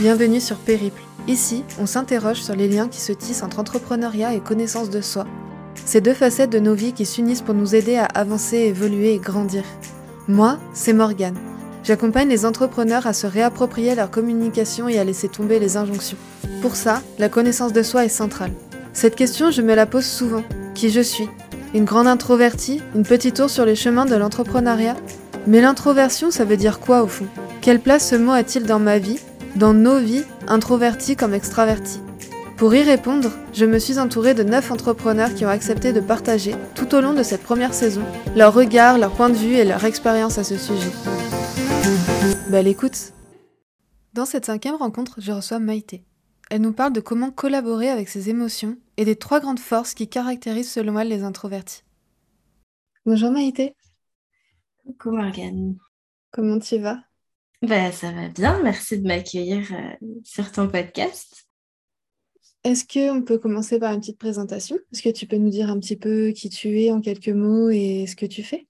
Bienvenue sur Périple. Ici, on s'interroge sur les liens qui se tissent entre entrepreneuriat et connaissance de soi. Ces deux facettes de nos vies qui s'unissent pour nous aider à avancer, évoluer et grandir. Moi, c'est Morgane. J'accompagne les entrepreneurs à se réapproprier leur communication et à laisser tomber les injonctions. Pour ça, la connaissance de soi est centrale. Cette question, je me la pose souvent. Qui je suis? Une grande introvertie? Une petite tour sur les chemins de l'entrepreneuriat? Mais l'introversion, ça veut dire quoi au fond? Quelle place ce mot a-t-il dans ma vie? Dans nos vies, introvertis comme extravertis pour y répondre, je me suis entourée de 9 entrepreneurs qui ont accepté de partager, tout au long de cette première saison, leur regard, leur point de vue et leur expérience à ce sujet. Belle écoute Dans cette cinquième rencontre, je reçois Maïté. Elle nous parle de comment collaborer avec ses émotions et des trois grandes forces qui caractérisent selon elle les introvertis. Bonjour Maïté. Coucou Morgane. Comment tu vas? Bah, Ça va bien, merci de m'accueillir euh, sur ton podcast. Est-ce qu'on peut commencer par une petite présentation? Est-ce que tu peux nous dire un petit peu qui tu es en quelques mots et ce que tu fais?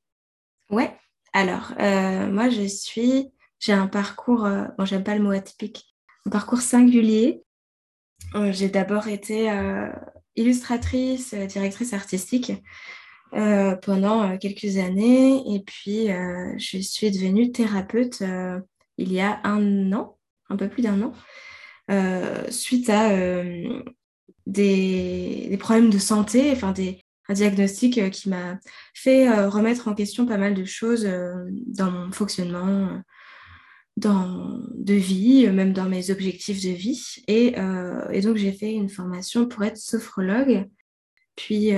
Ouais, alors euh, moi je suis, j'ai un parcours, euh, bon j'aime pas le mot atypique, un parcours singulier. J'ai d'abord été illustratrice, directrice artistique pendant quelques années. Et puis je suis devenue thérapeute il y a un an, un peu plus d'un an. Euh, suite à euh, des, problèmes de santé, enfin des, un diagnostic euh, qui m'a fait remettre en question pas mal de choses dans mon fonctionnement dans, de vie, même dans mes objectifs de vie. Et, et donc, j'ai fait une formation pour être sophrologue, puis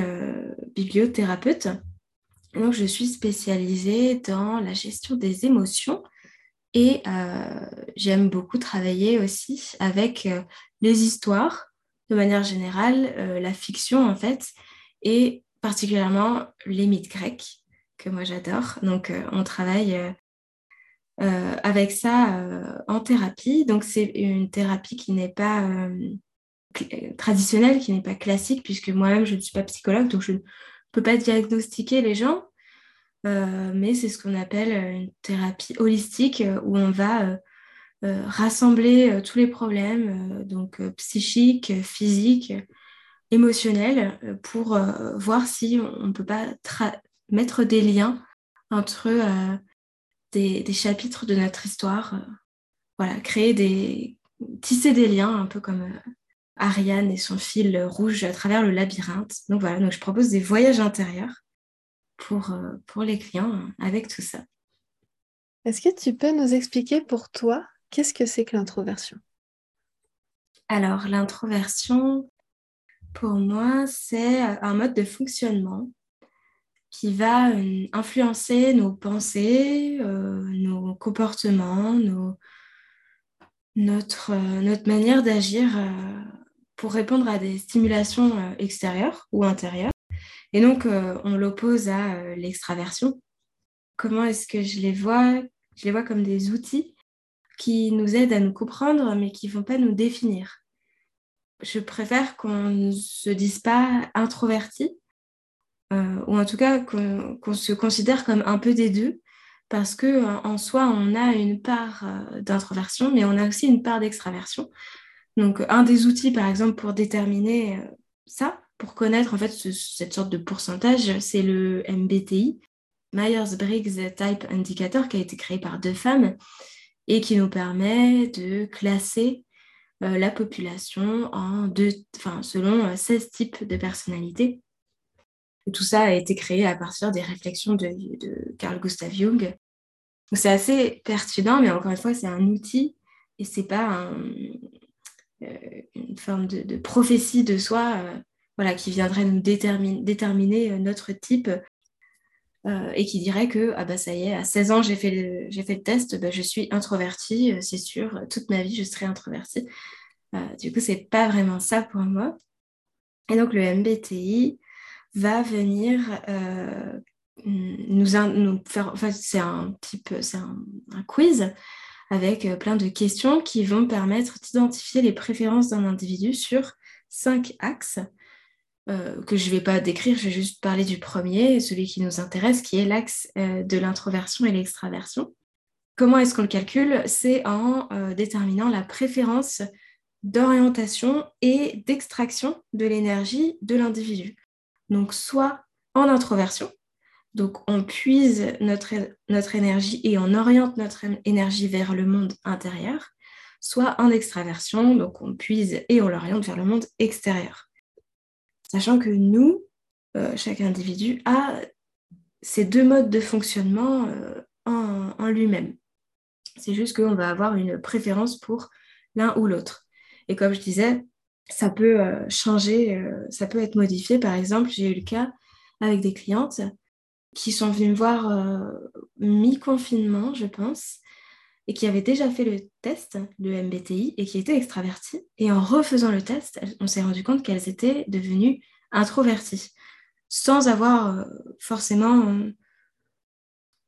bibliothérapeute. donc, je suis spécialisée dans la gestion des émotions et euh, j'aime beaucoup travailler aussi avec euh, les histoires, de manière générale, euh, la fiction en fait, et particulièrement les mythes grecs, que moi j'adore. Donc on travaille avec ça en thérapie. Donc c'est une thérapie qui n'est pas traditionnelle, qui n'est pas classique, puisque moi-même je ne suis pas psychologue, donc je ne peux pas diagnostiquer les gens, mais c'est ce qu'on appelle euh, une thérapie holistique euh, où on va rassembler tous les problèmes, donc psychiques, physiques, émotionnels, pour voir si on ne peut pas mettre des liens entre des, des, chapitres de notre histoire. voilà, créer des. tisser des liens, un peu comme Ariane et son fil rouge à travers le labyrinthe. Donc voilà, donc je propose des voyages intérieurs pour, euh, pour les clients euh, avec tout ça. Est-ce que tu peux nous expliquer pour toi qu'est-ce que c'est que l'introversion? Alors, l'introversion, pour moi, c'est euh, un mode de fonctionnement qui va influencer nos pensées, nos comportements, nos, notre, notre manière d'agir pour répondre à des stimulations extérieures ou intérieures. Et donc, euh, on l'oppose à euh, l'extraversion. Comment est-ce que je les vois? Je les vois comme des outils qui nous aident à nous comprendre, mais qui ne vont pas nous définir. Je préfère qu'on ne se dise pas introverti, euh, ou en tout cas qu'on se considère comme un peu des deux, parce que en soi, on a une part d'introversion, mais on a aussi une part d'extraversion. Donc, un des outils, par exemple, pour déterminer ça, pour connaître en fait cette sorte de pourcentage, c'est le MBTI, Myers-Briggs Type Indicator, qui a été créé par deux femmes et qui nous permet de classer euh, la population en deux, enfin, selon 16 euh, types de personnalités. tout ça a été créé à partir des réflexions de, Carl Gustav Jung. c'est assez pertinent, mais encore une fois, c'est un outil et c'est pas euh, une forme de, de, prophétie de soi voilà, qui viendrait nous déterminer, euh, notre type euh, et qui dirait que ah bah ça y est, à 16 ans j'ai fait le, j'ai fait le test, bah, je suis introvertie, euh, c'est sûr, toute ma vie je serai introvertie. du coup, c'est pas vraiment ça pour moi. Et donc le MBTI va venir nous, faire, enfin, c'est un type, c'est un, quiz avec plein de questions qui vont permettre d'identifier les préférences d'un individu sur cinq axes euh, que je ne vais pas décrire, je vais juste parler du premier, celui qui nous intéresse, qui est l'axe euh, de l'introversion et l'extraversion. comment est-ce qu'on le calcule? C'est en déterminant la préférence d'orientation et d'extraction de l'énergie de l'individu. Donc, soit en introversion, donc on puise notre, notre énergie et on oriente notre énergie vers le monde intérieur, soit en extraversion, donc on puise et on l'oriente vers le monde extérieur. Sachant que nous, euh, chaque individu a ces deux modes de fonctionnement euh, en, en lui-même. C'est juste qu'on va avoir une préférence pour l'un ou l'autre. Et comme je disais, ça peut euh, changer, euh, ça peut être modifié. Par exemple, j'ai eu le cas avec des clientes qui sont venues me voir euh, mi-confinement, je pense, et qui avaient déjà fait le test, le MBTI, et qui étaient extraverties. Et en refaisant le test, on s'est rendu compte qu'elles étaient devenues introverties, sans avoir forcément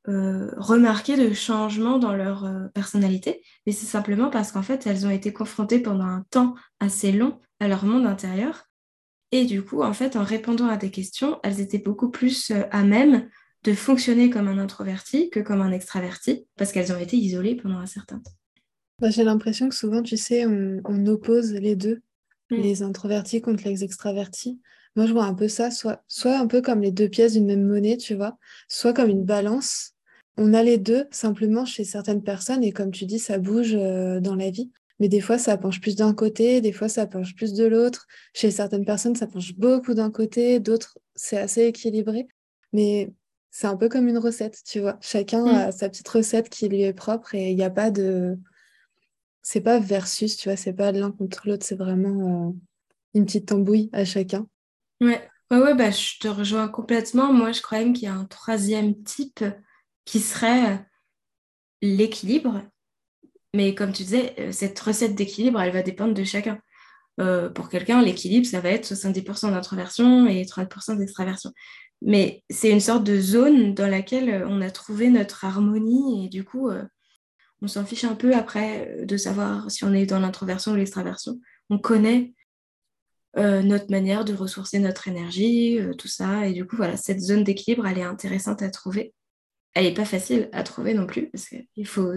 euh, remarquer de changement dans leur euh, personnalité, mais c'est simplement parce qu'en fait, elles ont été confrontées pendant un temps assez long à leur monde intérieur. Et du coup, en fait, en répondant à des questions, elles étaient beaucoup plus euh, à même de fonctionner comme un introverti que comme un extraverti, parce qu'elles ont été isolées pendant un certain temps. Bah, j'ai l'impression que souvent, tu sais, on, oppose les deux, mm. les introvertis contre les extravertis. Moi, je vois un peu ça, soit, soit un peu comme les deux pièces d'une même monnaie, tu vois, soit comme une balance on a les deux, simplement chez certaines personnes, et comme tu dis, ça bouge euh, dans la vie. Mais des fois, ça penche plus d'un côté, des fois, ça penche plus de l'autre. Chez certaines personnes, ça penche beaucoup d'un côté, d'autres, c'est assez équilibré. Mais c'est un peu comme une recette, tu vois. Chacun mm. a sa petite recette qui lui est propre et il n'y a pas de. C'est pas versus, tu vois, c'est pas l'un contre l'autre, c'est vraiment euh, une petite tambouille à chacun. Ouais, ouais, ouais bah, je te rejoins complètement. Moi, je crois même qu'il y a un troisième type qui serait euh, l'équilibre. Mais comme tu disais, euh, cette recette d'équilibre, elle va dépendre de chacun. Euh, pour quelqu'un, l'équilibre, ça va être 70% d'introversion et 30% d'extraversion. Mais c'est une sorte de zone dans laquelle on a trouvé notre harmonie et du coup, on s'en fiche un peu après de savoir si on est dans l'introversion ou l'extraversion. On connaît notre manière de ressourcer notre énergie, tout ça. Et du coup, voilà, cette zone d'équilibre, elle est intéressante à trouver elle n'est pas facile à trouver non plus, parce qu'il faut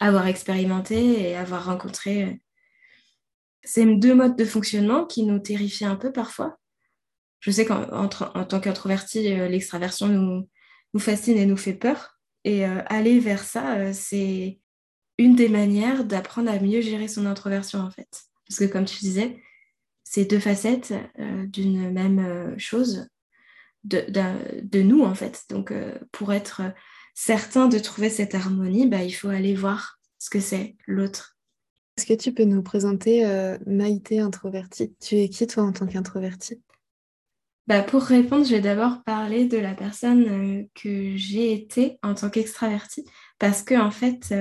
avoir expérimenté et avoir rencontré euh, ces deux modes de fonctionnement qui nous terrifient un peu parfois. Je sais qu'en tant qu'introverti, euh, l'extraversion nous, nous, fascine et nous fait peur. Et euh, aller vers ça, c'est une des manières d'apprendre à mieux gérer son introversion, en fait. Parce que comme tu disais, c'est deux facettes d'une même chose de, nous, en fait. Donc, euh, pour être certain de trouver cette harmonie, bah, il faut aller voir ce que c'est l'autre. Est-ce que tu peux nous présenter euh, Maïté introvertie? Tu es qui, toi, en tant qu'introvertie? Bah, Pour répondre, je vais d'abord parler de la personne euh, que j'ai été en tant qu'extravertie. Parce que, en fait,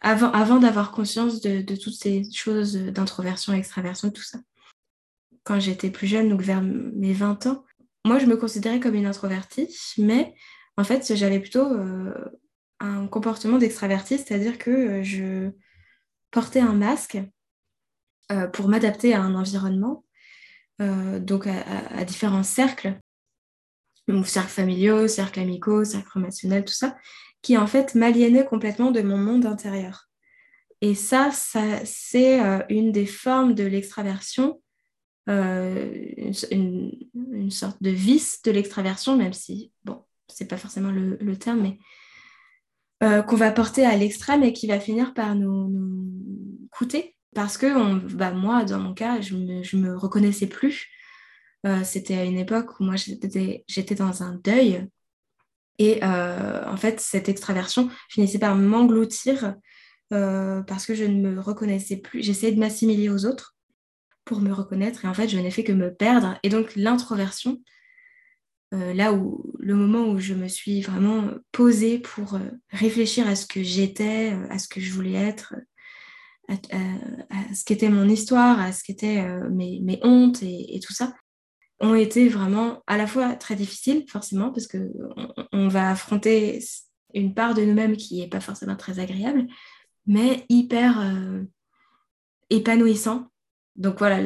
avant, avant d'avoir conscience de, toutes ces choses d'introversion, extraversion, tout ça, quand j'étais plus jeune, donc vers mes 20 ans, moi, je me considérais comme une introvertie, mais en fait, j'avais plutôt euh, un comportement d'extravertie, c'est-à-dire que euh, je portais un masque euh, pour m'adapter à un environnement, donc à, différents cercles, cercles familiaux, cercles amicaux, cercles relationnels, tout ça, qui en fait m'aliénaient complètement de mon monde intérieur. Et ça, ça c'est une des formes de l'extraversion euh, une, sorte de vice de l'extraversion, même si, bon, c'est pas forcément le, terme, mais euh, qu'on va porter à l'extrême et qui va finir par nous, coûter. Parce que on, bah, moi, dans mon cas, je me, me reconnaissais plus. Euh, c'était à une époque où moi, j'étais dans un deuil. Et en fait, cette extraversion finissait par m'engloutir parce que je ne me reconnaissais plus. J'essayais de m'assimiler aux autres pour me reconnaître. Et en fait, je n'ai fait que me perdre. Et donc, l'introversion, euh, là où le moment où je me suis vraiment posée pour euh, réfléchir à ce que j'étais, euh, à ce que je voulais être, à, ce qu'était mon histoire, à ce qu'étaient mes, mes, hontes et, tout ça, ont été vraiment à la fois très difficiles, forcément, parce qu'on on va affronter une part de nous-mêmes qui n'est pas forcément très agréable, mais hyper épanouissant. Donc voilà,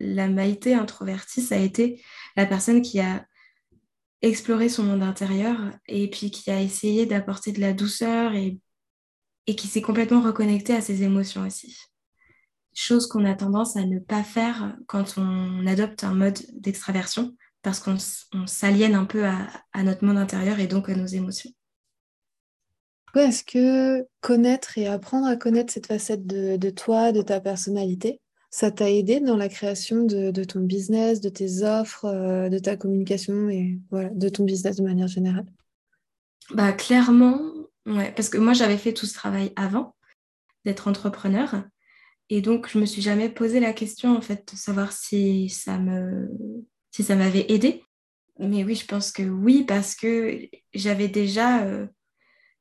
la, Maïté introvertie, ça a été la personne qui a exploré son monde intérieur et puis qui a essayé d'apporter de la douceur et et qui s'est complètement reconnecté à ses émotions aussi. Chose qu'on a tendance à ne pas faire quand on adopte un mode d'extraversion, parce qu'on s'aliène un peu à, notre monde intérieur et donc à nos émotions. Est-ce que connaître et apprendre à connaître cette facette de, toi, de ta personnalité, ça t'a aidé dans la création de, ton business, de tes offres, euh, de ta communication et voilà, de ton business de manière générale? Bah clairement, ouais, parce que moi j'avais fait tout ce travail avant d'être entrepreneur et donc je me suis jamais posé la question en fait de savoir si ça me si ça m'avait aidé. Mais oui, je pense que oui parce que j'avais déjà euh,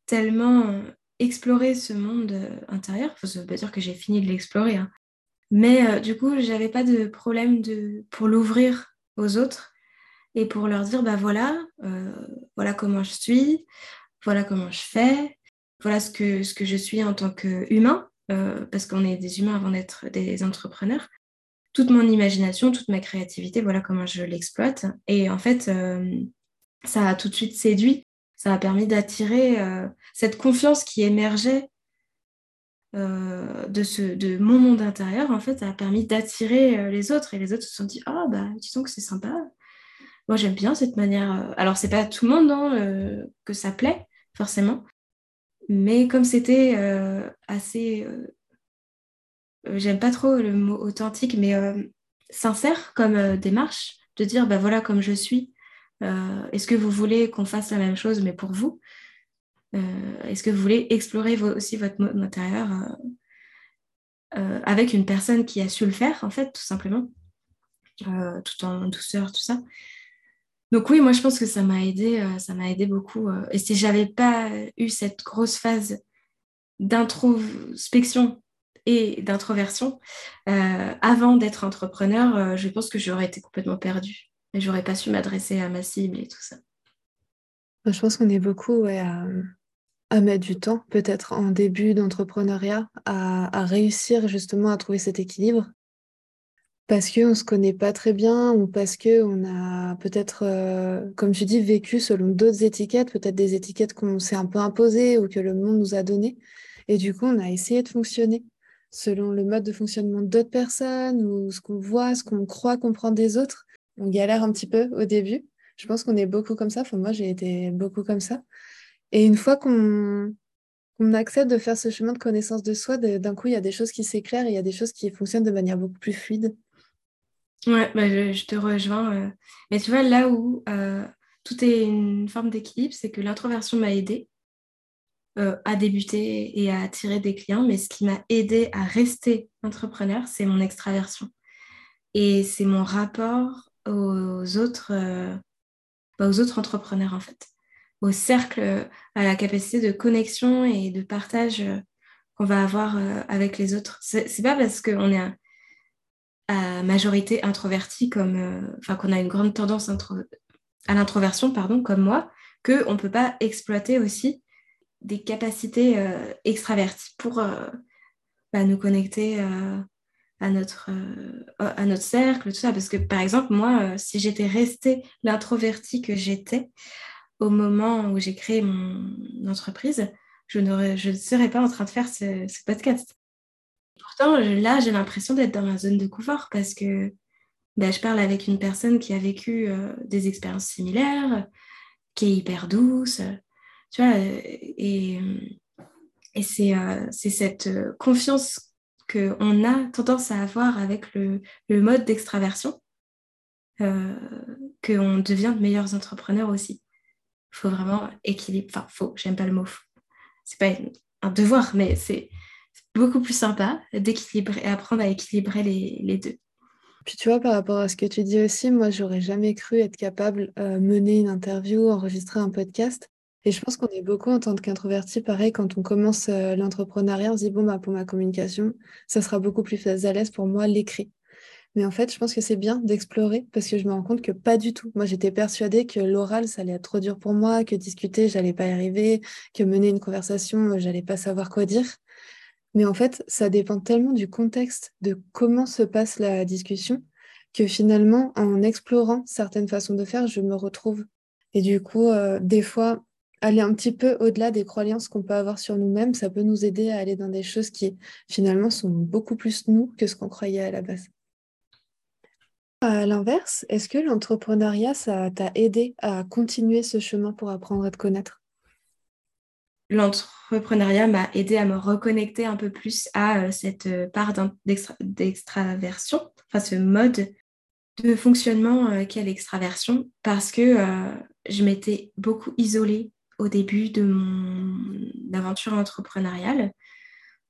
tellement exploré ce monde euh, intérieur. ça ne veut pas dire que j'ai fini de l'explorer, hein. mais euh, du coup, j'avais pas de problème de pour l'ouvrir aux autres et pour leur dire bah voilà, voilà comment je suis, voilà comment je fais, voilà ce que, ce que je suis en tant qu'humain, parce qu'on est des humains avant d'être des entrepreneurs toute mon imagination, toute ma créativité, voilà comment je l'exploite. Et en fait, euh, ça a tout de suite séduit, ça a permis d'attirer euh, cette confiance qui émergeait euh, de, ce, de mon monde intérieur. En fait, ça a permis d'attirer les autres. Et les autres se sont dit, oh, bah, disons que c'est sympa. Moi, j'aime bien cette manière. Alors, c'est pas tout le monde hein, que ça plaît, forcément. Mais comme c'était assez euh, j'aime pas trop le mot authentique, mais euh, sincère comme euh, démarche, de dire, bah voilà comme je suis. Est-ce que vous voulez qu'on fasse la même chose, mais pour vous? Est-ce que vous voulez explorer aussi votre mode intérieur avec une personne qui a su le faire, en fait, tout simplement, tout en douceur, tout ça. Donc oui, moi je pense que ça m'a aidé, ça m'a aidé beaucoup. et si j'avais pas eu cette grosse phase d'introspection et d'introversion, euh, avant d'être entrepreneur, euh, je pense que j'aurais été complètement perdue. Et j'aurais pas su m'adresser à ma cible et tout ça. Je pense qu'on est beaucoup à, mettre du temps, peut-être en début d'entrepreneuriat, à, réussir justement à trouver cet équilibre. Parce qu'on ne se connaît pas très bien ou parce qu'on a peut-être, euh, comme tu dis, vécu selon d'autres étiquettes, peut-être des étiquettes qu'on s'est un peu imposées ou que le monde nous a données. Et du coup, on a essayé de fonctionner selon le mode de fonctionnement d'autres personnes ou ce qu'on voit, ce qu'on croit comprendre des autres. On galère un petit peu au début. Je pense qu'on est beaucoup comme ça. Enfin, moi, j'ai été beaucoup comme ça. Et une fois qu'on accepte de faire ce chemin de connaissance de soi, d'un coup, il y a des choses qui s'éclairent et il y a des choses qui fonctionnent de manière beaucoup plus fluide. Ouais, bah, je, te rejoins. Euh. Mais tu vois, là où euh, tout est une forme d'équilibre, c'est que l'introversion m'a aidée euh, à débuter et à attirer des clients, mais ce qui m'a aidé à rester entrepreneur, c'est mon extraversion. Et c'est mon rapport aux autres, euh, bah, aux autres entrepreneurs, en fait. Au cercle, à la capacité de connexion et de partage qu'on va avoir avec les autres. C'est pas parce qu'on est majorité introverti, comme, enfin, qu'on a une grande tendance à l'introversion, pardon, comme moi, qu'on ne peut pas exploiter aussi des capacités euh, extraverties pour euh, bah, nous connecter euh, à, notre, à notre cercle, tout ça. Parce que, par exemple, moi, si j'étais restée l'introvertie que j'étais au moment où j'ai créé mon entreprise, je ne serais pas en train de faire ce, podcast. Pourtant, là, j'ai l'impression d'être dans ma zone de confort parce que bah, je parle avec une personne qui a vécu des expériences similaires, qui est hyper douce, tu vois, et, et c'est euh, cette confiance qu'on a tendance à avoir avec le, le mode d'extraversion euh, qu'on devient de meilleurs entrepreneurs aussi. Il faut vraiment équilibrer, enfin, faut, j'aime pas le mot, c'est pas un devoir, mais c'est beaucoup plus sympa d'équilibrer apprendre à équilibrer les, les, deux. Puis tu vois, par rapport à ce que tu dis aussi, moi, j'aurais jamais cru être capable de euh, mener une interview, enregistrer un podcast. Et je pense qu'on est beaucoup en tant qu'introverti, pareil, quand on commence euh, l'entrepreneuriat, on se dit, bon, bah, pour ma communication, ça sera beaucoup plus à l'aise pour moi l'écrit. Mais en fait, je pense que c'est bien d'explorer parce que je me rends compte que pas du tout. Moi, j'étais persuadée que l'oral, ça allait être trop dur pour moi, que discuter, j'allais pas y arriver, que mener une conversation, euh, j'allais pas savoir quoi dire. Mais en fait, ça dépend tellement du contexte, de comment se passe la discussion, que finalement, en explorant certaines façons de faire, je me retrouve. Et du coup, euh, des fois, aller un petit peu au-delà des croyances qu'on peut avoir sur nous-mêmes, ça peut nous aider à aller dans des choses qui finalement sont beaucoup plus nous que ce qu'on croyait à la base. À l'inverse, est-ce que l'entrepreneuriat, ça t'a aidé à continuer ce chemin pour apprendre à te connaître? L'entrepreneuriat m'a aidé à me reconnecter un peu plus à euh, cette euh, part d'extraversion, enfin ce mode de fonctionnement euh, qu'est l'extraversion, parce que je m'étais beaucoup isolée au début de mon aventure entrepreneuriale,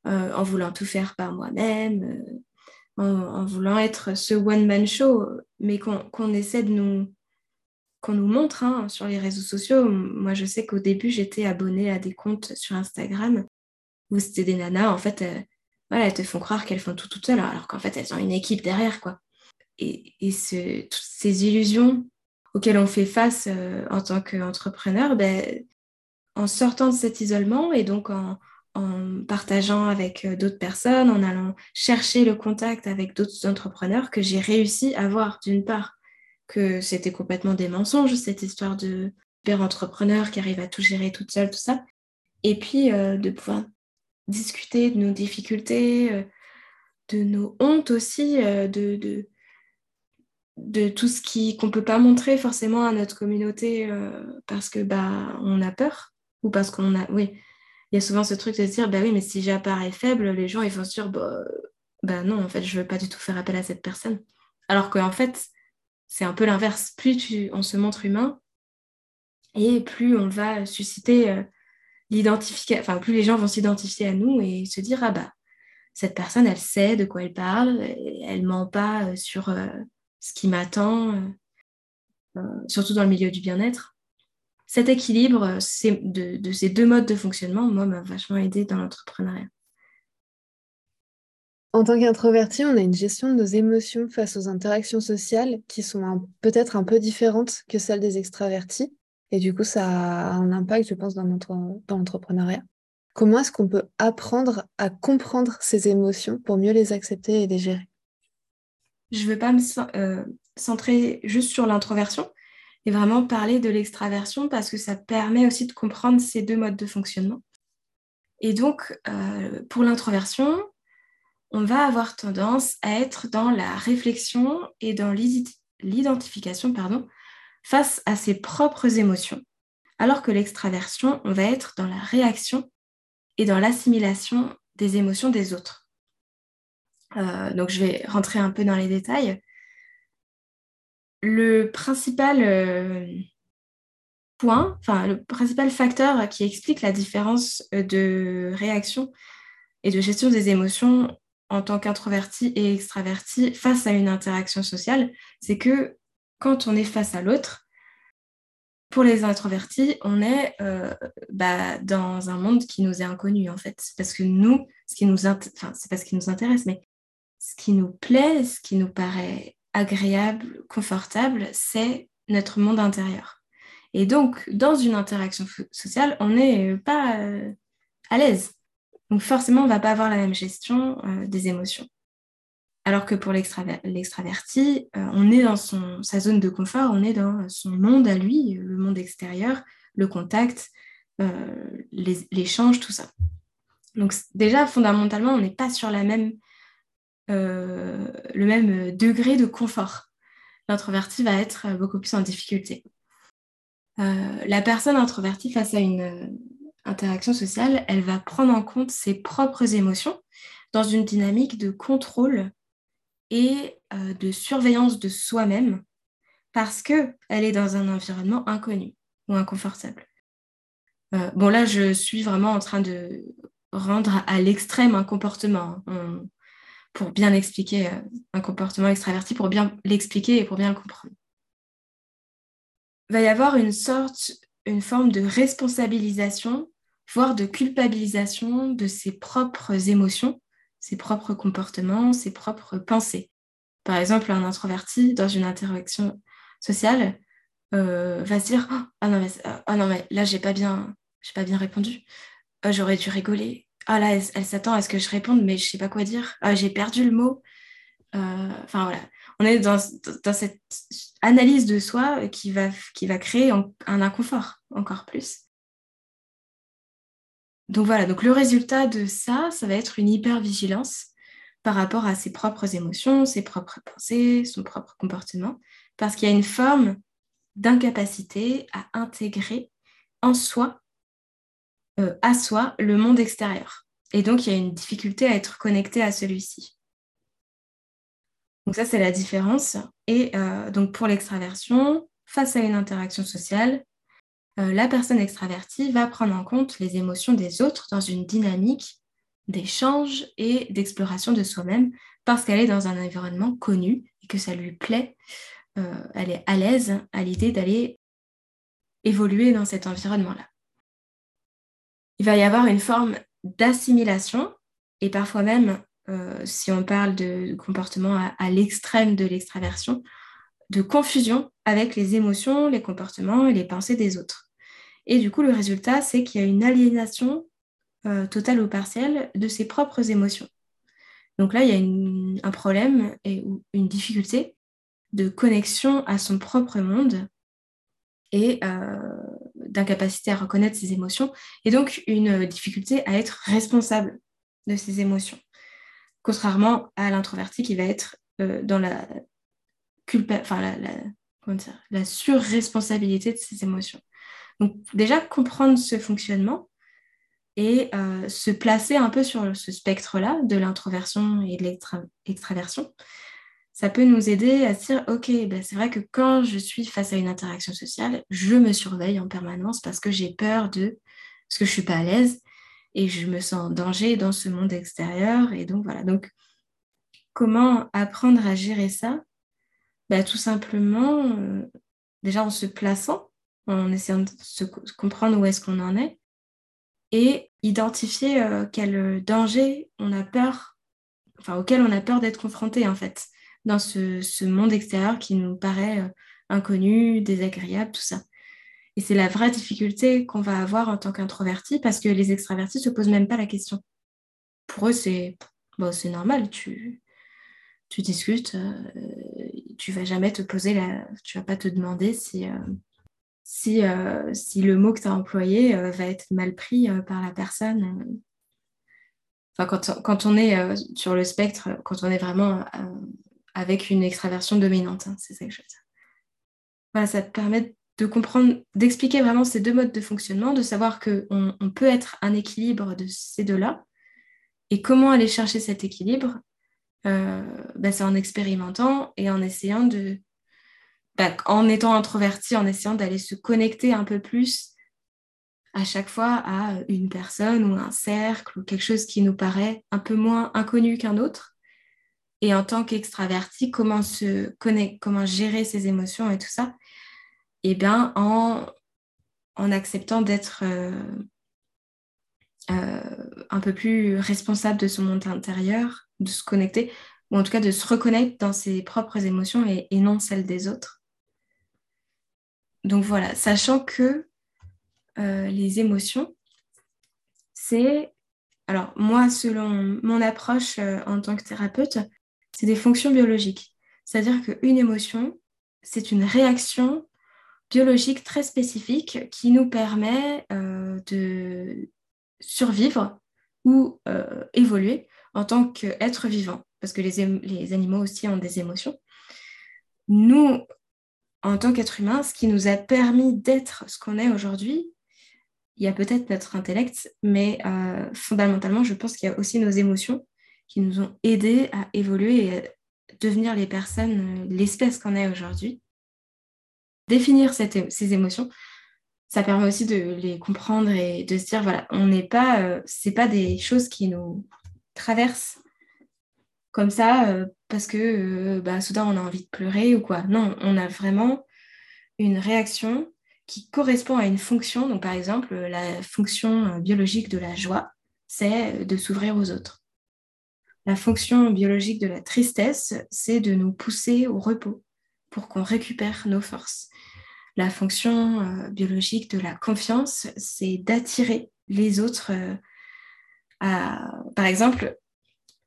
en voulant tout faire par moi-même, en, voulant être ce one-man show, mais qu'on essaie de nous qu'on nous montre hein, sur les réseaux sociaux. Moi, je sais qu'au début, j'étais abonnée à des comptes sur Instagram où c'était des nanas, en fait, euh, voilà, elles te font croire qu'elles font tout toutes seules, alors qu'en fait, elles ont une équipe derrière, quoi. Et, toutes ces illusions auxquelles on fait face en tant qu'entrepreneur, ben, en sortant de cet isolement et donc en, partageant avec euh, d'autres personnes, en allant chercher le contact avec d'autres entrepreneurs que j'ai réussi à voir d'une part que c'était complètement des mensonges, cette histoire de père entrepreneur qui arrive à tout gérer toute seule, tout ça. Et puis euh, de pouvoir discuter de nos difficultés, euh, de nos hontes aussi, de, de, de, tout ce qu'on ne peut pas montrer forcément à notre communauté parce que bah, on a peur ou parce qu'on a. Oui, il y a souvent ce truc de se dire bah oui, mais si j'apparais faible, les gens ils vont se dire bah, bah non, en fait, je veux pas du tout faire appel à cette personne. Alors qu'en fait, c'est un peu l'inverse. Plus on se montre humain et plus on va susciter euh, l'identification, plus les gens vont s'identifier à nous et se dire ah bah, cette personne, elle sait de quoi elle parle, elle ment pas euh, sur euh, ce qui m'attend, surtout dans le milieu du bien-être cet équilibre euh, de, ces deux modes de fonctionnement, moi, m'a vachement aidé dans l'entrepreneuriat. En tant qu'introverti, on a une gestion de nos émotions face aux interactions sociales qui sont peut-être un peu différentes que celles des extravertis. Et du coup, ça a un impact, je pense, dans, l'entrepreneuriat. Comment est-ce qu'on peut apprendre à comprendre ces émotions pour mieux les accepter et les gérer? Je ne veux pas me euh, centrer juste sur l'introversion, et vraiment parler de l'extraversion parce que ça permet aussi de comprendre ces deux modes de fonctionnement. Et donc, euh, pour l'introversion, on va avoir tendance à être dans la réflexion et dans l'identification pardon, face à ses propres émotions, alors que l'extraversion, on va être dans la réaction et dans l'assimilation des émotions des autres. Euh, donc, je vais rentrer un peu dans les détails le principal euh, point, enfin le principal facteur qui explique la différence euh, de réaction et de gestion des émotions en tant qu'introverti et extraverti face à une interaction sociale, c'est que quand on est face à l'autre, pour les introvertis, on est euh, bah, dans un monde qui nous est inconnu en fait. Parce que nous, ce qui nous, pas ce nous intéresse, mais ce qui nous plaît, ce qui nous paraît agréable, confortable, c'est notre monde intérieur. Et donc, dans une interaction sociale, on n'est pas euh, à l'aise. Donc forcément, on ne va pas avoir la même gestion euh, des émotions. Alors que pour l'extraverti, euh, on est dans son, sa zone de confort, on est dans son monde à lui, le monde extérieur, le contact, l'échange, tout ça. Donc déjà, fondamentalement, on n'est pas sur euh, le même degré de confort. L'introverti va être beaucoup plus en difficulté. Euh, la personne introvertie face à une euh, interaction sociale, elle va prendre en compte ses propres émotions dans une dynamique de contrôle et de surveillance de soi-même parce qu'elle est dans un environnement inconnu ou inconfortable. bon, là, je suis vraiment en train de rendre à l'extrême un comportement. On, pour bien expliquer euh, un comportement extraverti, pour bien l'expliquer et pour bien le comprendre. Il va y avoir une sorte, une forme de responsabilisation, voire de culpabilisation de ses propres émotions, ses propres comportements, ses propres pensées. Par exemple, un introverti dans une interaction sociale euh, va se dire ah non mais ah non mais là j'ai pas bien j'ai pas bien répondu ah, j'aurais dû rigoler ah là, elle, s'attend à ce que je réponde, mais je sais pas quoi dire. Ah, j'ai perdu le mot. Euh, enfin voilà, on est dans, cette analyse de soi qui va, qui va créer un inconfort encore plus. Donc voilà, donc le résultat de ça, ça va être une hypervigilance par rapport à ses propres émotions, ses propres pensées, son propre comportement, parce qu'il y a une forme d'incapacité à intégrer en soi, euh, à soi, le monde extérieur. Et donc, il y a une difficulté à être connecté à celui-ci. Donc ça, c'est la différence. Et euh, donc pour l'extraversion, face à une interaction sociale, la personne extravertie va prendre en compte les émotions des autres dans une dynamique d'échange et d'exploration de soi-même parce qu'elle est dans un environnement connu et que ça lui plaît. Euh, elle est à l'aise à l'idée d'aller évoluer dans cet environnement-là. Il va y avoir une forme d'assimilation et parfois même euh, si on parle de comportement à, l'extrême de l'extraversion, de confusion avec les émotions, les comportements et les pensées des autres. Et du coup, le résultat, c'est qu'il y a une aliénation euh, totale ou partielle de ses propres émotions. Donc là, il y a un problème et une difficulté de connexion à son propre monde et euh, d'incapacité à reconnaître ses émotions, et donc une difficulté à être responsable de ses émotions contrairement à l'introverti qui va être euh, dans la, culpa enfin, la, la, surresponsabilité de ses émotions. Donc déjà, comprendre ce fonctionnement et euh, se placer un peu sur ce spectre-là de l'introversion et de l'extraversion, ça peut nous aider à se dire, OK, ben c'est vrai que quand je suis face à une interaction sociale, je me surveille en permanence parce que j'ai peur de, parce que je ne suis pas à l'aise et je me sens en danger dans ce monde extérieur. Et donc voilà. Donc, comment apprendre à gérer ça bah, Tout simplement, euh, déjà en se plaçant, en essayant de se comprendre où est-ce qu'on en est et identifier euh, quel danger on a peur, enfin auquel on a peur d'être confronté en fait, dans ce, monde extérieur qui nous paraît euh, inconnu, désagréable, tout ça. Et c'est la vraie difficulté qu'on va avoir en tant qu'introverti parce que les extravertis ne se posent même pas la question. Pour eux, c'est bon, normal, tu, tu discutes, euh, tu vas jamais te poser la... Tu vas pas te demander si, euh, si, euh, si le mot que tu as employé va être mal pris par la personne. Enfin, quand, quand on est sur le spectre, quand on est vraiment avec une extraversion dominante, hein, c'est ça que je veux dire. Voilà, ça te permet de comprendre, d'expliquer vraiment ces deux modes de fonctionnement, de savoir qu'on on peut être un équilibre de ces deux-là. Et comment aller chercher cet équilibre euh, bah, C'est en expérimentant et en essayant de, bah, en étant introverti, en essayant d'aller se connecter un peu plus à chaque fois à une personne ou un cercle ou quelque chose qui nous paraît un peu moins inconnu qu'un autre. Et en tant qu'extraverti, comment se connecter, comment gérer ses émotions et tout ça? Eh bien, en, en acceptant d'être euh, un peu plus responsable de son monde intérieur, de se connecter, ou en tout cas de se reconnaître dans ses propres émotions et, non celles des autres. Donc voilà, sachant que euh, les émotions, c'est, alors moi, selon mon approche en tant que thérapeute, c'est des fonctions biologiques. C'est-à-dire qu'une émotion, c'est une réaction biologique très spécifique qui nous permet euh, de survivre ou euh, évoluer en tant qu'être vivant, parce que les, les, animaux aussi ont des émotions. Nous, en tant qu'être humain, ce qui nous a permis d'être ce qu'on est aujourd'hui, il y a peut-être notre intellect, mais euh, fondamentalement, je pense qu'il y a aussi nos émotions qui nous ont aidés à évoluer et à devenir les personnes, l'espèce qu'on est aujourd'hui définir ces émotions, ça permet aussi de les comprendre et de se dire, voilà, on n'est pas, euh, c'est pas des choses qui nous traversent comme ça euh, parce que euh, bah, soudain on a envie de pleurer ou quoi. Non, on a vraiment une réaction qui correspond à une fonction. Donc par exemple, la fonction biologique de la joie, c'est de s'ouvrir aux autres. La fonction biologique de la tristesse, c'est de nous pousser au repos pour qu'on récupère nos forces. La fonction euh, biologique de la confiance, c'est d'attirer les autres euh, par exemple,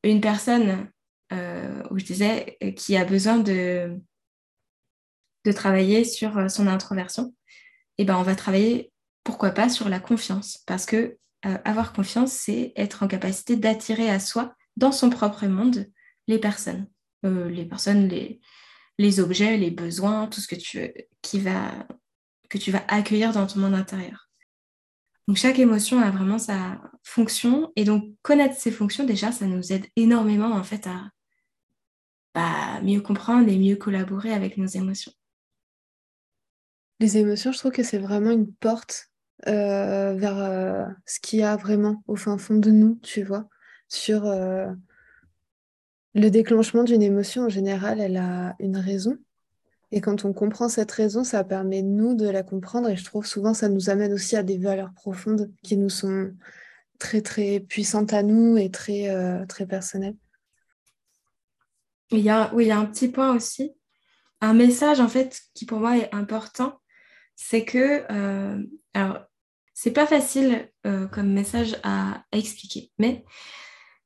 une personne euh, où je disais qui a besoin de, travailler sur son introversion, eh ben on va travailler pourquoi pas sur la confiance parce que avoir confiance, c'est être en capacité d'attirer à soi, dans son propre monde, les personnes. les personnes, les, les objets, les besoins, tout ce que tu, qui va, que tu vas accueillir dans ton monde intérieur. Donc chaque émotion a vraiment sa fonction et donc connaître ses fonctions déjà ça nous aide énormément en fait à bah, mieux comprendre et mieux collaborer avec nos émotions. Les émotions, je trouve que c'est vraiment une porte euh, vers euh, ce qu'il y a vraiment au fond de nous, tu vois, sur euh, le déclenchement d'une émotion en général, elle a une raison. Et quand on comprend cette raison, ça permet nous de la comprendre. Et je trouve souvent ça nous amène aussi à des valeurs profondes qui nous sont très très puissantes à nous et très, euh, très personnelles. Il y a, oui, il y a un petit point aussi. Un message en fait qui pour moi est important, c'est que, euh, alors c'est pas facile euh, comme message à expliquer, mais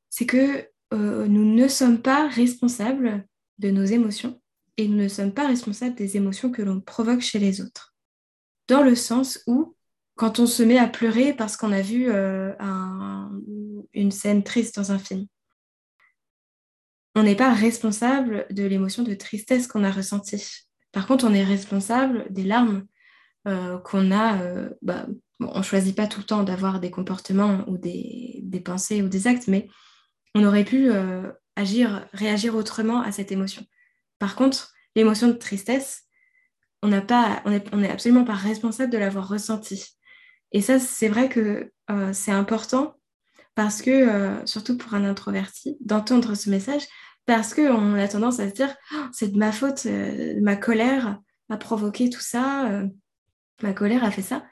c'est que euh, nous ne sommes pas responsables de nos émotions et nous ne sommes pas responsables des émotions que l'on provoque chez les autres. Dans le sens où, quand on se met à pleurer parce qu'on a vu euh, une scène triste dans un film, on n'est pas responsable de l'émotion de tristesse qu'on a ressentie. Par contre, on est responsable des larmes euh, qu'on a. Bah, on ne choisit pas tout le temps d'avoir des comportements ou des, pensées ou des actes, mais on aurait pu euh, agir, réagir autrement à cette émotion. Par contre, l'émotion de tristesse, on n'est on est, absolument pas responsable de l'avoir ressentie. Et ça, c'est vrai que euh, c'est important parce que, euh, surtout pour un introverti, d'entendre ce message, parce qu'on a tendance à se dire, oh, c'est de ma faute, ma colère a provoqué tout ça, ma colère a fait ça.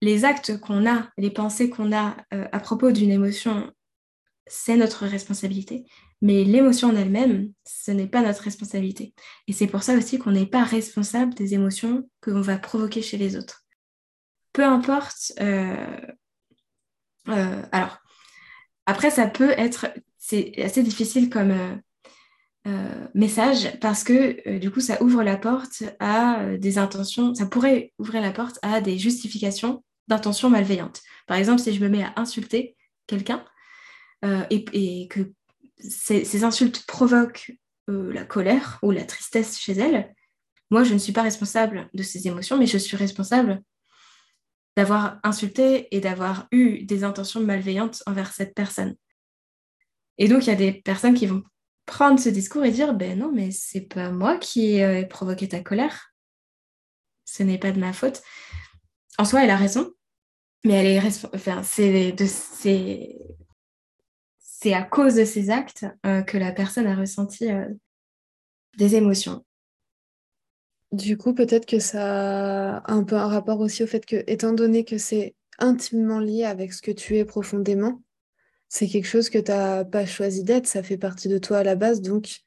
Les actes qu'on a, les pensées qu'on a à propos d'une émotion c'est notre responsabilité. Mais l'émotion en elle-même, ce n'est pas notre responsabilité. Et c'est pour ça aussi qu'on n'est pas responsable des émotions que l'on va provoquer chez les autres. Peu importe. Euh, euh, alors, après, ça peut être. C'est assez difficile comme euh, message parce que du coup, ça ouvre la porte à des intentions. Ça pourrait ouvrir la porte à des justifications d'intentions malveillantes. Par exemple, si je me mets à insulter quelqu'un, euh, et, que ces, insultes provoquent euh, la colère ou la tristesse chez elle, moi, je ne suis pas responsable de ces émotions, mais je suis responsable d'avoir insulté et d'avoir eu des intentions malveillantes envers cette personne. Et donc, il y a des personnes qui vont prendre ce discours et dire ben non, mais c'est pas moi qui ai provoqué ta colère. Ce n'est pas de ma faute. En soi, elle a raison, mais elle est enfin, c'est de c'est à cause de ces actes euh, que la personne a ressenti euh, des émotions. Du coup, peut-être que ça a un peu un rapport aussi au fait que, étant donné que c'est intimement lié avec ce que tu es profondément, c'est quelque chose que tu n'as pas choisi d'être, ça fait partie de toi à la base, donc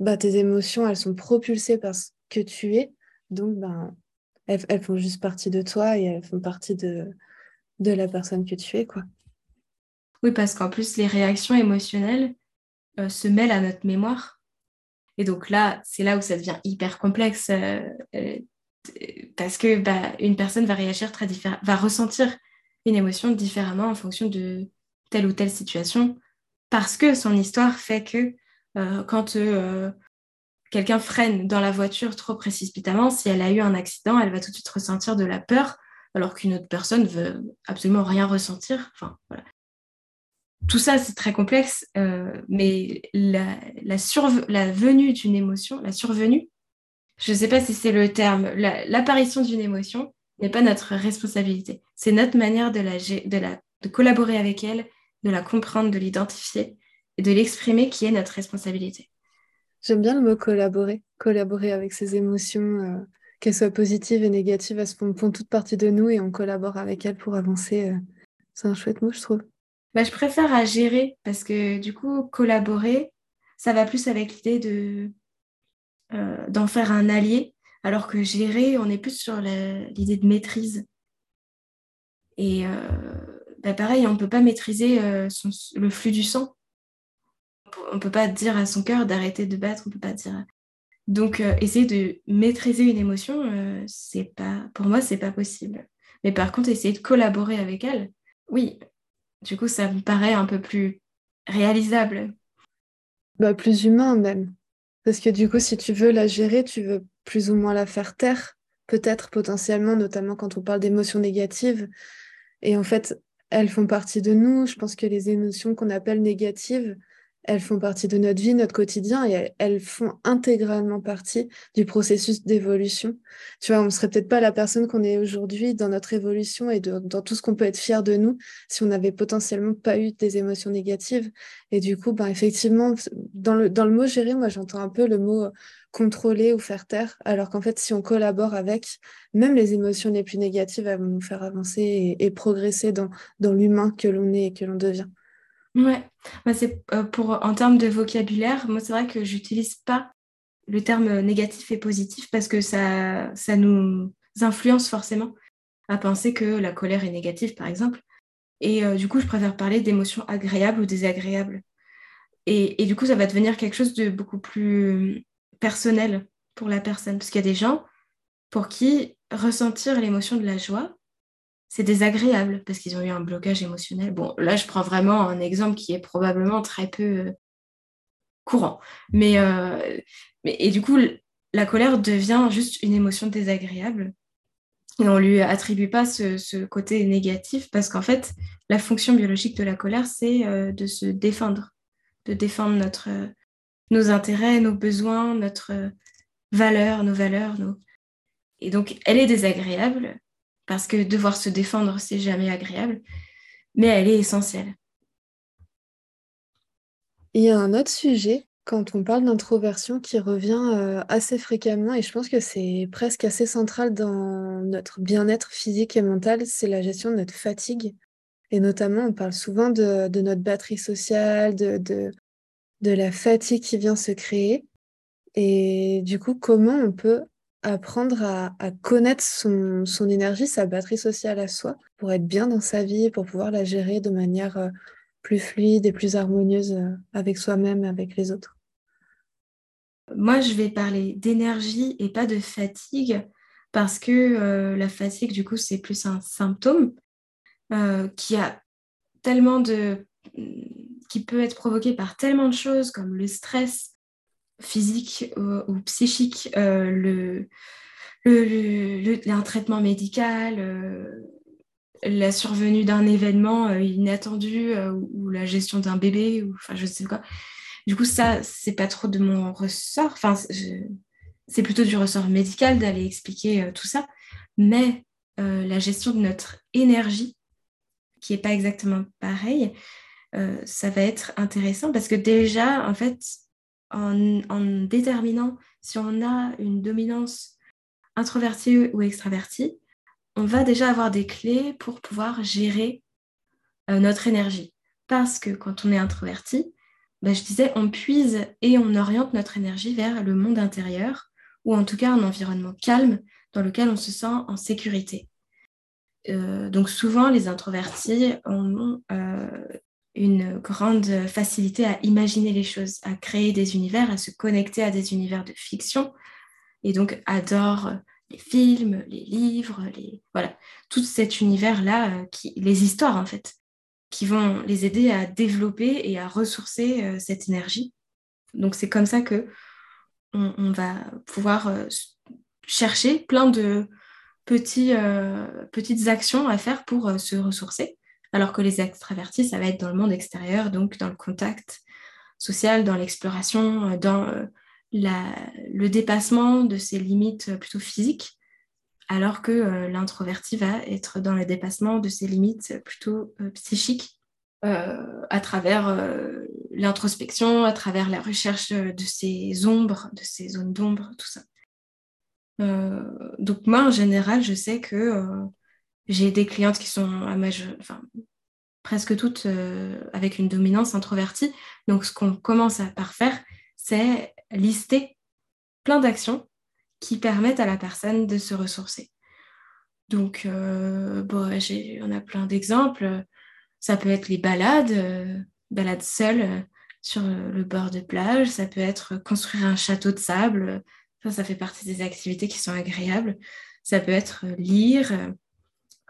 bah, tes émotions, elles sont propulsées par ce que tu es, donc ben, elles, font juste partie de toi et elles font partie de, de la personne que tu es. quoi. Oui, parce qu'en plus, les réactions émotionnelles euh, se mêlent à notre mémoire. Et donc là, c'est là où ça devient hyper complexe euh, euh, parce que bah, une personne va réagir très différemment, va ressentir une émotion différemment en fonction de telle ou telle situation parce que son histoire fait que quand quelqu'un freine dans la voiture trop précipitamment, si elle a eu un accident, elle va tout de suite ressentir de la peur alors qu'une autre personne veut absolument rien ressentir. Enfin, voilà tout ça, c'est très complexe, euh, mais la, venue d'une émotion, la survenue, je ne sais pas si c'est le terme, l'apparition d'une émotion n'est pas notre responsabilité. C'est notre manière de, la, de, la, de collaborer avec elle, de la comprendre, de l'identifier et de l'exprimer qui est notre responsabilité. J'aime bien le mot collaborer, collaborer avec ses émotions, euh, qu'elles soient positives et négatives, elles font toute partie de nous et on collabore avec elles pour avancer. Euh, c'est un chouette mot, je trouve. Bah, je préfère à gérer parce que du coup, collaborer, ça va plus avec l'idée euh, d'en faire un allié, alors que gérer, on est plus sur l'idée de maîtrise. Et euh, bah, pareil, on ne peut pas maîtriser euh, le flux du sang. On ne peut pas dire à son cœur d'arrêter de battre, on peut pas dire. Donc, essayer de maîtriser une émotion, c'est pas, pour moi, c'est pas possible. Mais par contre, essayer de collaborer avec elle, Oui, du coup, ça me paraît un peu plus réalisable. Bah, plus humain même. Parce que du coup, si tu veux la gérer, tu veux plus ou moins la faire taire, peut-être potentiellement, notamment quand on parle d'émotions négatives. Et en fait, elles font partie de nous. Je pense que les émotions qu'on appelle négatives, elles font partie de notre vie, notre quotidien, et elles font intégralement partie du processus d'évolution. Tu vois, on ne serait peut-être pas la personne qu'on est aujourd'hui dans notre évolution et dans tout ce qu'on peut être fier de nous si on n'avait potentiellement pas eu des émotions négatives. Et du coup, ben, effectivement, dans le, dans le mot gérer, moi, j'entends un peu le mot contrôler ou faire taire, alors qu'en fait, si on collabore avec, même les émotions les plus négatives, elles vont nous faire avancer et, et progresser dans, dans l'humain que l'on est et que l'on devient. Ouais, c'est euh, pour en termes de vocabulaire, moi c'est vrai que j'utilise pas le terme négatif et positif parce que ça, ça nous influence forcément à penser que la colère est négative, par exemple. Et euh, du coup, je préfère parler d'émotions agréables ou désagréables. Et, et, du coup, ça va devenir quelque chose de beaucoup plus personnel pour la personne. Parce qu'il y a des gens pour qui ressentir l'émotion de la joie, c'est désagréable parce qu'ils ont eu un blocage émotionnel. Bon, là, je prends vraiment un exemple qui est probablement très peu euh, courant. Mais, euh, mais, et du coup, la colère devient juste une émotion désagréable. Et on ne lui attribue pas ce, côté négatif parce qu'en fait, la fonction biologique de la colère, c'est euh, de se défendre, de défendre notre, nos intérêts, nos besoins, notre valeur, nos valeurs. Et donc, elle est désagréable parce que devoir se défendre, c'est jamais agréable, mais elle est essentielle. Il y a un autre sujet quand on parle d'introversion qui revient euh, assez fréquemment et je pense que c'est presque assez central dans notre bien-être physique et mental, c'est la gestion de notre fatigue. Et notamment, on parle souvent de, notre batterie sociale, de, de, de la fatigue qui vient se créer. Et du coup, comment on peut apprendre à, connaître son, énergie, sa batterie sociale à soi, pour être bien dans sa vie, pour pouvoir la gérer de manière euh, plus fluide et plus harmonieuse euh, avec soi-même et avec les autres. Moi, je vais parler d'énergie et pas de fatigue, parce que euh, la fatigue, du coup, c'est plus un symptôme qui a tellement de qui peut être provoqué par tellement de choses comme le stress, physique ou, psychique, euh, le, le, un traitement médical, euh, la survenue d'un événement euh, inattendu ou la gestion d'un bébé, ou enfin je sais quoi. Du coup, ça, c'est pas trop de mon ressort. Enfin, c'est plutôt du ressort médical d'aller expliquer tout ça. Mais la gestion de notre énergie, qui est pas exactement pareil, ça va être intéressant parce que déjà, en fait, en, déterminant si on a une dominance introvertie ou extravertie, on va déjà avoir des clés pour pouvoir gérer euh, notre énergie. Parce que quand on est introverti, ben, je disais, on puise et on oriente notre énergie vers le monde intérieur, ou en tout cas un environnement calme dans lequel on se sent en sécurité. Euh, donc souvent, les introvertis ont euh, une grande facilité à imaginer les choses, à créer des univers, à se connecter à des univers de fiction, et donc adore les films, les livres, les voilà, tout cet univers-là, euh, les histoires en fait, qui vont les aider à développer et à ressourcer euh, cette énergie. Donc c'est comme ça que on, va pouvoir euh, chercher plein de petits, petites actions à faire pour se ressourcer alors que les extravertis, ça va être dans le monde extérieur, donc dans le contact social, dans l'exploration, euh, dans euh, le dépassement de ses limites euh, plutôt physiques, alors que l'introverti va être dans le dépassement de ses limites plutôt psychiques. à travers l'introspection, à travers la recherche de ses ombres, de ses zones d'ombre, tout ça. donc moi, en général, je sais que j'ai des clientes qui sont enfin, presque toutes euh, avec une dominance introvertie. Donc, ce qu'on commence par faire, c'est lister plein d'actions qui permettent à la personne de se ressourcer. Donc, euh, bon, on a plein d'exemples. Ça peut être les balades, euh, balades seules sur le bord de plage. Ça peut être construire un château de sable. Ça, ça fait partie des activités qui sont agréables. Ça peut être lire,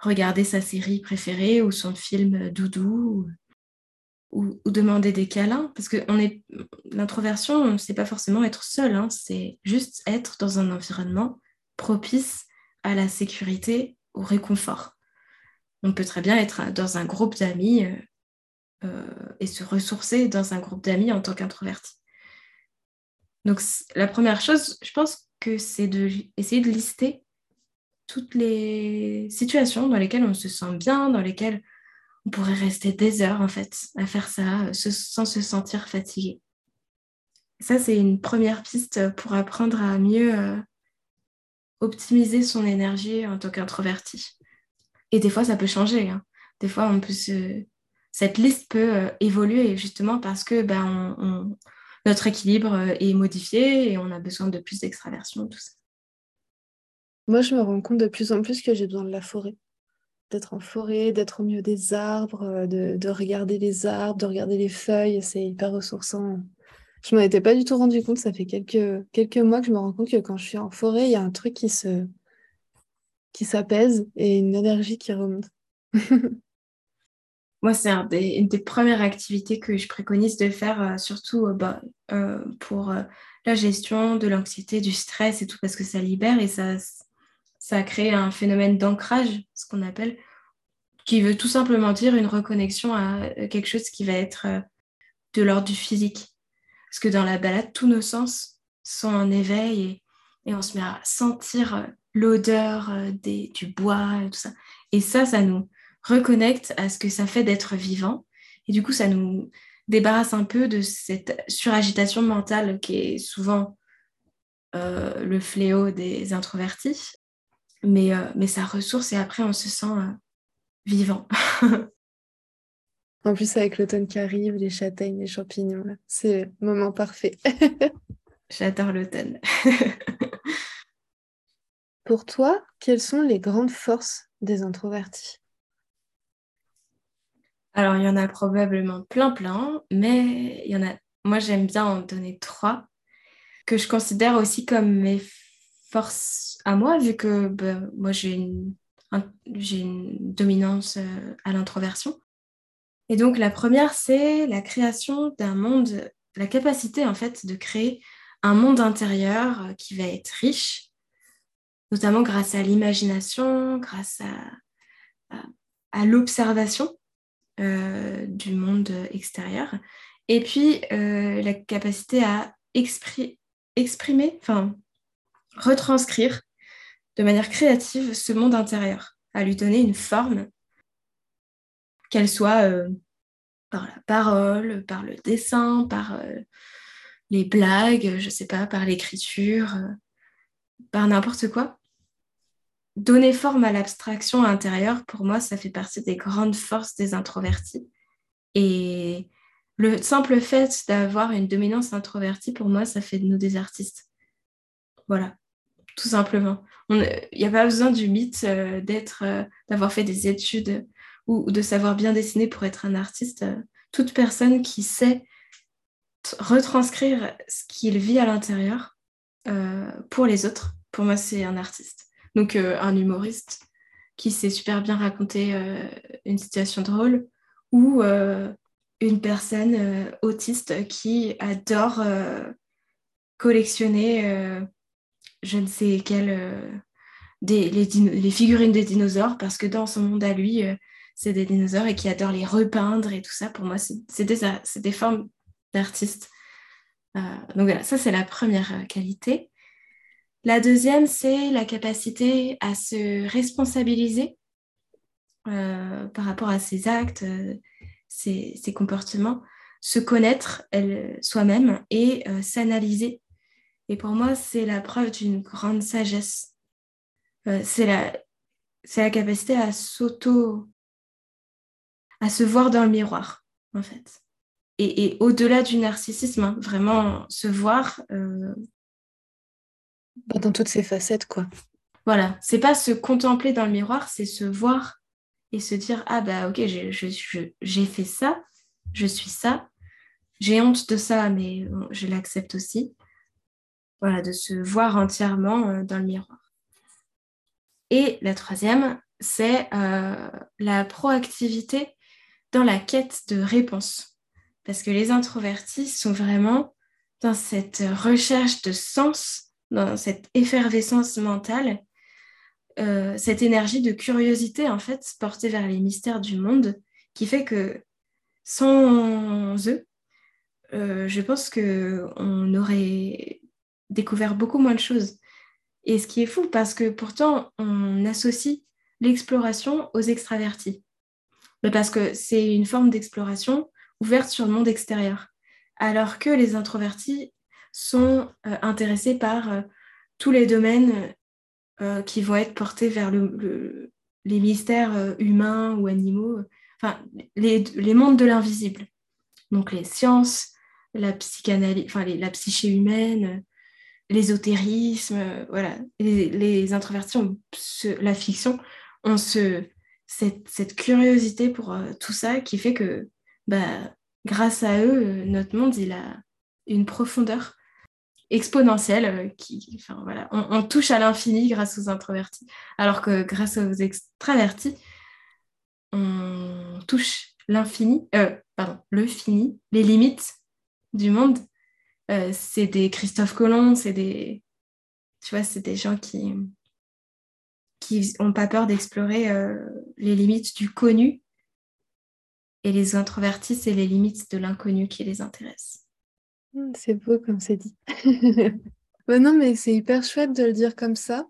regarder sa série préférée ou son film doudou ou, demander des câlins. Parce que on est l'introversion, pas forcément être seul, hein, c'est juste être dans un environnement propice à la sécurité, au réconfort. On peut très bien être dans un groupe d'amis euh, euh, et se ressourcer dans un groupe d'amis en tant qu'introverti. Donc la première chose, je pense que c'est d'essayer de lister toutes les situations dans lesquelles on se sent bien, dans lesquelles on pourrait rester des heures en fait à faire ça euh, sans se sentir fatigué. Ça, c'est une première piste pour apprendre à mieux euh, optimiser son énergie en tant qu'introverti. Et des fois, ça peut changer. Hein. Des fois, cette liste peut euh, évoluer justement parce que ben, notre équilibre est modifié et on a besoin de plus d'extraversion, tout ça. Moi, je me rends compte de plus en plus que j'ai besoin de la forêt d'être en forêt, d'être au milieu des arbres, euh, de, regarder les arbres, de regarder les feuilles, c'est hyper ressourçant. Je m'en étais pas du tout rendu compte, ça fait quelques, quelques mois que je me rends compte que quand je suis en forêt, il y a un truc qui se qui s'apaise et une énergie qui remonte. Moi, c'est une des premières activités que je préconise de faire, euh, surtout euh, bah, pour la gestion de l'anxiété, du stress et tout, parce que ça libère et ça, ça crée un phénomène d'ancrage, ce qu'on appelle, qui veut tout simplement dire une reconnexion à euh, quelque chose qui va être euh, de l'ordre du physique. Parce que dans la balade, tous nos sens sont en éveil et, on se met à sentir euh, l'odeur du bois et tout ça. Et ça, ça nous reconnecte à ce que ça fait d'être vivant. Et du coup, ça nous débarrasse un peu de cette suragitation mentale qui est souvent le fléau des introvertis mais, euh, mais ça ressource et après on se sent euh, vivant. en plus avec l'automne qui arrive, les châtaignes, les champignons, c'est le moment parfait. J'adore l'automne. Pour toi, quelles sont les grandes forces des introvertis? Alors, il y en a probablement plein, plein, mais il y en a. Moi, j'aime bien en donner trois que je considère aussi comme mes forces à moi, vu que ben, moi j'ai une, une, dominance euh, à l'introversion. Et donc la première, c'est la création d'un monde, la capacité en fait de créer un monde intérieur euh, qui va être riche, notamment grâce à l'imagination, grâce à, à, l'observation euh, du monde extérieur, et puis la capacité à exprimer, enfin retranscrire de manière créative ce monde intérieur, à lui donner une forme, qu'elle soit euh, par la parole, par le dessin, par euh, les blagues, je sais pas, par l'écriture, euh, par n'importe quoi. Donner forme à l'abstraction intérieure, pour moi, ça fait partie des grandes forces des introvertis. Et le simple fait d'avoir une dominance introvertie, pour moi, ça fait de nous des artistes. Voilà tout simplement. Il n'y a pas besoin du mythe euh, d'être, euh, d'avoir fait des études ou, de savoir bien dessiner pour être un artiste. Euh, toute personne qui sait retranscrire ce qu'il vit à l'intérieur pour les autres, pour moi, c'est un artiste. Donc, un humoriste qui sait super bien raconter une situation drôle ou une personne autiste qui adore collectionner je ne sais quelle, euh, des, les, figurines des dinosaures, parce que dans son monde à lui, euh, c'est des dinosaures et qui adore les repeindre et tout ça. Pour moi, c'est des, des, formes d'artistes. Euh, donc voilà, ça c'est la première qualité. La deuxième, c'est la capacité à se responsabiliser par rapport à ses actes, ses, ses, comportements, se connaître soi-même et s'analyser et pour moi, c'est la preuve d'une grande sagesse. Euh, c'est la, la capacité à s'auto, à se voir dans le miroir, en fait. Et, au-delà du narcissisme, hein, vraiment se voir. Euh, dans toutes ses facettes, quoi. Voilà, c'est pas se contempler dans le miroir, c'est se voir et se dire ah bah ok j'ai fait ça, je suis ça, j'ai honte de ça mais je l'accepte aussi voilà, de se voir entièrement euh, dans le miroir. Et la troisième, c'est la proactivité dans la quête de réponses. Parce que les introvertis sont vraiment dans cette recherche de sens, dans cette effervescence mentale, euh, cette énergie de curiosité en fait portée vers les mystères du monde, qui fait que sans eux, euh, je pense qu'on aurait découvert beaucoup moins de choses. Et ce qui est fou, parce que pourtant, on associe l'exploration aux extravertis. Parce que c'est une forme d'exploration ouverte sur le monde extérieur alors que les introvertis sont euh, intéressés par euh, tous les domaines euh, qui vont être portés vers les mystères humains ou animaux, enfin les, mondes de l'invisible. Donc les sciences, la psychanalyse, enfin la psyché humaine, l'ésotérisme, voilà. Les, introvertis la fiction ont cette, curiosité pour tout ça qui fait que bah, grâce à eux, euh, notre monde, il a une profondeur exponentielle euh, qui, enfin, voilà, on, touche à l'infini grâce aux introvertis, alors que grâce aux extravertis, on touche l'infini, euh, pardon, le fini, les limites du monde. C'est des Christophe Colomb, c'est des, c'est des gens qui qui n'ont pas peur d'explorer les limites du connu et les introvertis, c'est les limites de l'inconnu qui les intéressent. Hmm, c'est beau comme c'est dit. non, mais c'est hyper chouette de le dire comme ça,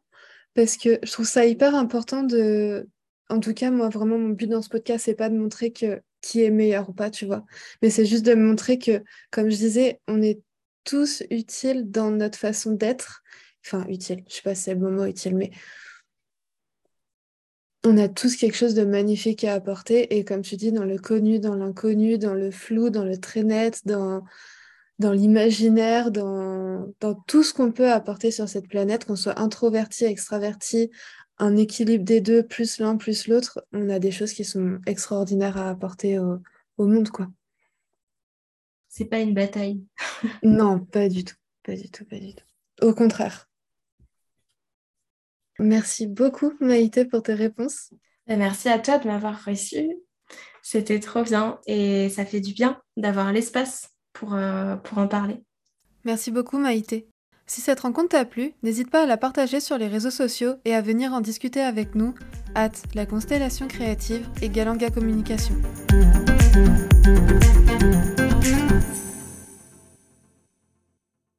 parce que je trouve ça hyper important de... En tout cas, moi, vraiment, mon but dans ce podcast, c'est pas de montrer qui est meilleur ou pas, tu vois, mais c'est juste de montrer que, comme je disais, on est tous utiles dans notre façon d'être. Enfin, utile, je sais pas si c'est le mot utile, mais on a tous quelque chose de magnifique à apporter. Et comme tu dis, dans le connu, dans l'inconnu, dans le flou, dans le très net, dans, l'imaginaire, dans, dans tout ce qu'on peut apporter sur cette planète, qu'on soit introverti, extraverti, un équilibre des deux, plus l'un, plus l'autre, on a des choses qui sont extraordinaires à apporter au, au monde, quoi. C'est pas une bataille. non, pas du tout. Pas du tout, pas du tout. Au contraire. Merci beaucoup, Maïté, pour tes réponses. Ben, merci à toi de m'avoir reçu. C'était trop bien et ça fait du bien d'avoir l'espace pour, euh, pour en parler. Merci beaucoup, Maïté. Si cette rencontre t'a plu, n'hésite pas à la partager sur les réseaux sociaux et à venir en discuter avec nous, at la constellation créative et Galanga Communication.